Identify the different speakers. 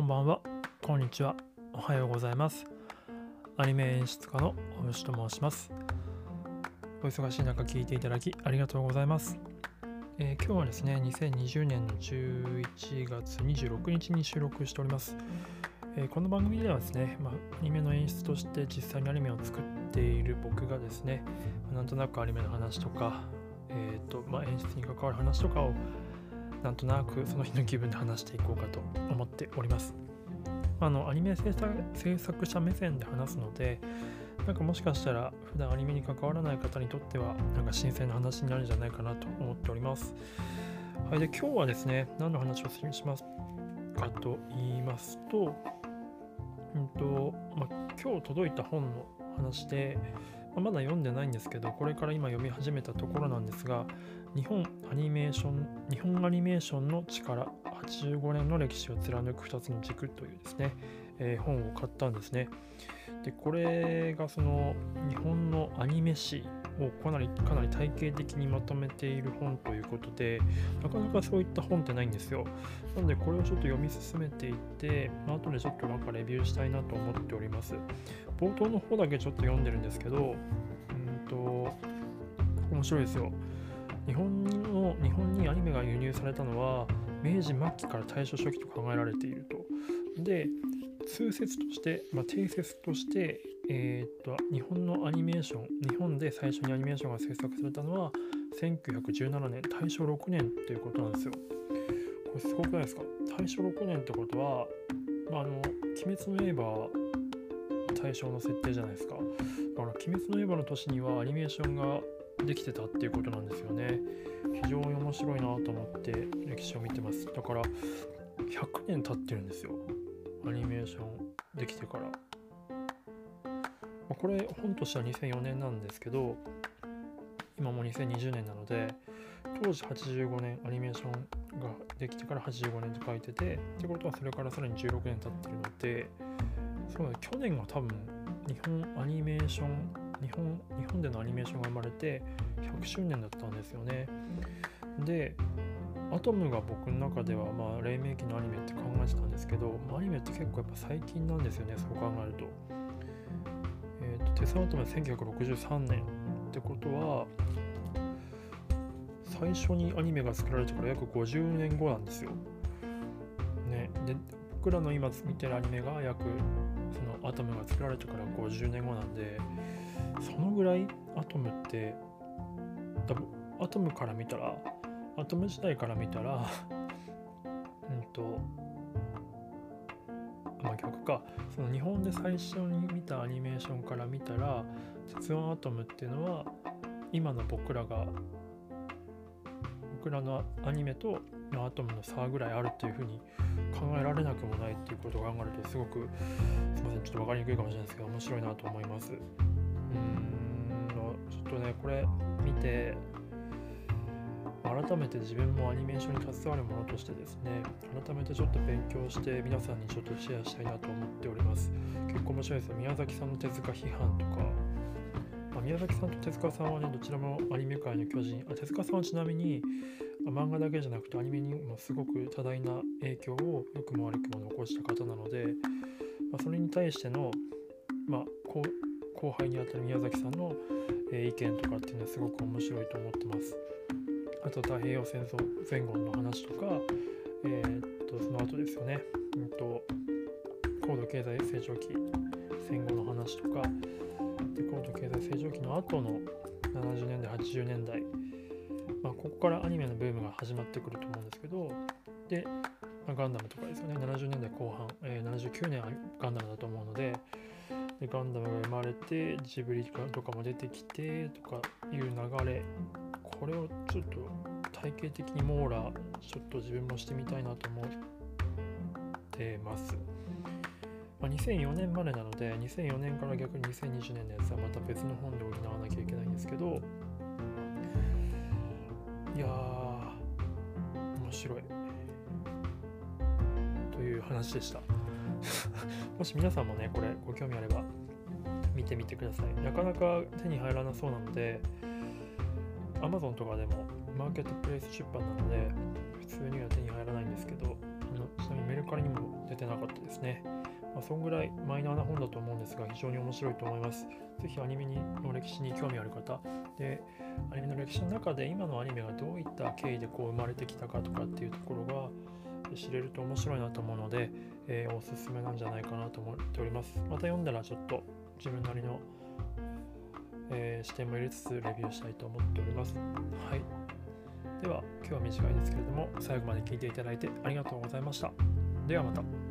Speaker 1: こんばんは、こんにちは、おはようございます。アニメ演出家の大牛と申します。お忙しい中聞いていただきありがとうございます。えー今日はですね、2020年の11月26日に収録しております。えーこの番組ではですね、まあ、アニメの演出として実際にアニメを作っている僕がですね、まなんとなくアニメの話とか、えーとまあ、演出に関わる話とかをなんとなくその日の気分で話していこうかと思っております。あのアニメ制作制作者目線で話すので、なんかもしかしたら普段アニメに関わらない方にとってはなんか新鮮な話になるんじゃないかなと思っております。はい、で今日はですね、何の話をしますかと言いますと、うんとま、今日届いた本の話で、まだ読んでないんですけど、これから今読み始めたところなんですが、日本アニメーション日本アニメーションの力85年の歴史を貫く2つの軸というですね、えー本を買ったんですね。でこれがその日本のアニメ史をかなりかなり体系的にまとめている本ということでなかなかそういった本ってないんですよ。なのでこれをちょっと読み進めていってまあ後でちょっとなんかレビューしたいなと思っております。冒頭の方だけちょっと読んでるんですけどうんと面白いですよ日本の日本にアニメが輸入されたのは明治末期から大正初期と考えられていると。で通説として、まあ、定説として、えーっと日本のアニメーション日本で最初にアニメーションが制作されたのは1917年大正6年っていうことなんですよ。これすごくないですか？大正6年ってことは、まあ、あの「鬼滅の刃」は大正の設定じゃないですか。だから「鬼滅の刃」の年にはアニメーションができてたっていうことなんですよね。非常に面白いなと思って歴史を見てます。だから100年経ってるんですよ。アニメーションできてから。まあこれ本としては2004年なんですけど、今も2020年なので、当時85年アニメーションができてから85年と書いてて、ってことはそれからさらに16年経ってるので、そうだ、去年が多分日本アニメーション日本日本でのアニメーションが生まれて100周年だったんですよね。で、アトムが僕の中では、まあ、黎明期のアニメって考えてたんですけど、まあアニメって結構やっぱ最近なんですよね、そう考えると。えっ、と、テスアトムは1963年ってことは、最初にアニメが作られてから約50年後なんですよ。ね、で僕らの今見てるアニメが約そのアトムが作られてから50年後なんでそのぐらいアトムって多分アトムから見たらアトム時代から見たらうんとまあ逆か。その日本で最初に見たアニメーションから見たら鉄腕アトムっていうのは今の僕らが僕らのアニメとアトムの差ぐらいあるっていうふうに考えられなくもないっていうことを考えるとすごくすいませんちょっと分かりにくいかもしれないですけど面白いなと思います。うーんちょっとねこれ見て改めて自分もアニメーションに携わるものとしてですね改めてちょっと勉強して皆さんにちょっとシェアしたいなと思っております。結構面白いですよ。宮崎さんの手塚批判とかあ宮崎さんと手塚さんはねどちらもアニメ界の巨人あ手塚さんはちなみに漫画だけじゃなくてアニメにもすごく多大な影響を良くも悪くも残した方なので、まあ、それに対しての、まあ、後後輩にあたる宮崎さんの、え意見とかっていうのはすごく面白いと思ってます。あと太平洋戦争前後の話とか、えーっとその後ですよね、うんと、高度経済成長期戦後の話とかで高度経済成長期の後の70年代80年代。まあ、ここからアニメのブームが始まってくると思うんですけど、で、まあガンダムとかですよね、70年代後半、えー79年はガンダムだと思うので、でガンダムが生まれて、ジブリとかも出てきてとかいう流れ、これをちょっと体系的に網羅、ちょっと自分もしてみたいなと思ってます。まあ、2004年までなので、2004年から逆に2020年のやつはまた別の本で補わなきゃいけないんですけど、いやー、面白い。という話でした。もし皆さんもね、これご興味あれば見てみてください。なかなか手に入らなそうなので、Amazon とかでもマーケットプレイス出版なので、普通には手に入らないんですけど、のちなみにメルカリにも出てなかったですね。まあ、そんぐらいマイナーな本だと思うんですが、非常に面白いと思います。ぜひアニメの歴史に興味ある方、で、アニメの歴史の中で今のアニメがどういった経緯でこう生まれてきたかとかっていうところが知れると面白いなと思うので、えー、おすすめなんじゃないかなと思っております。また読んだらちょっと自分なりの、えー、視点も入れつつレビューしたいと思っております。はい。では、今日は短いですけれども、最後まで聞いていただいてありがとうございました。ではまた。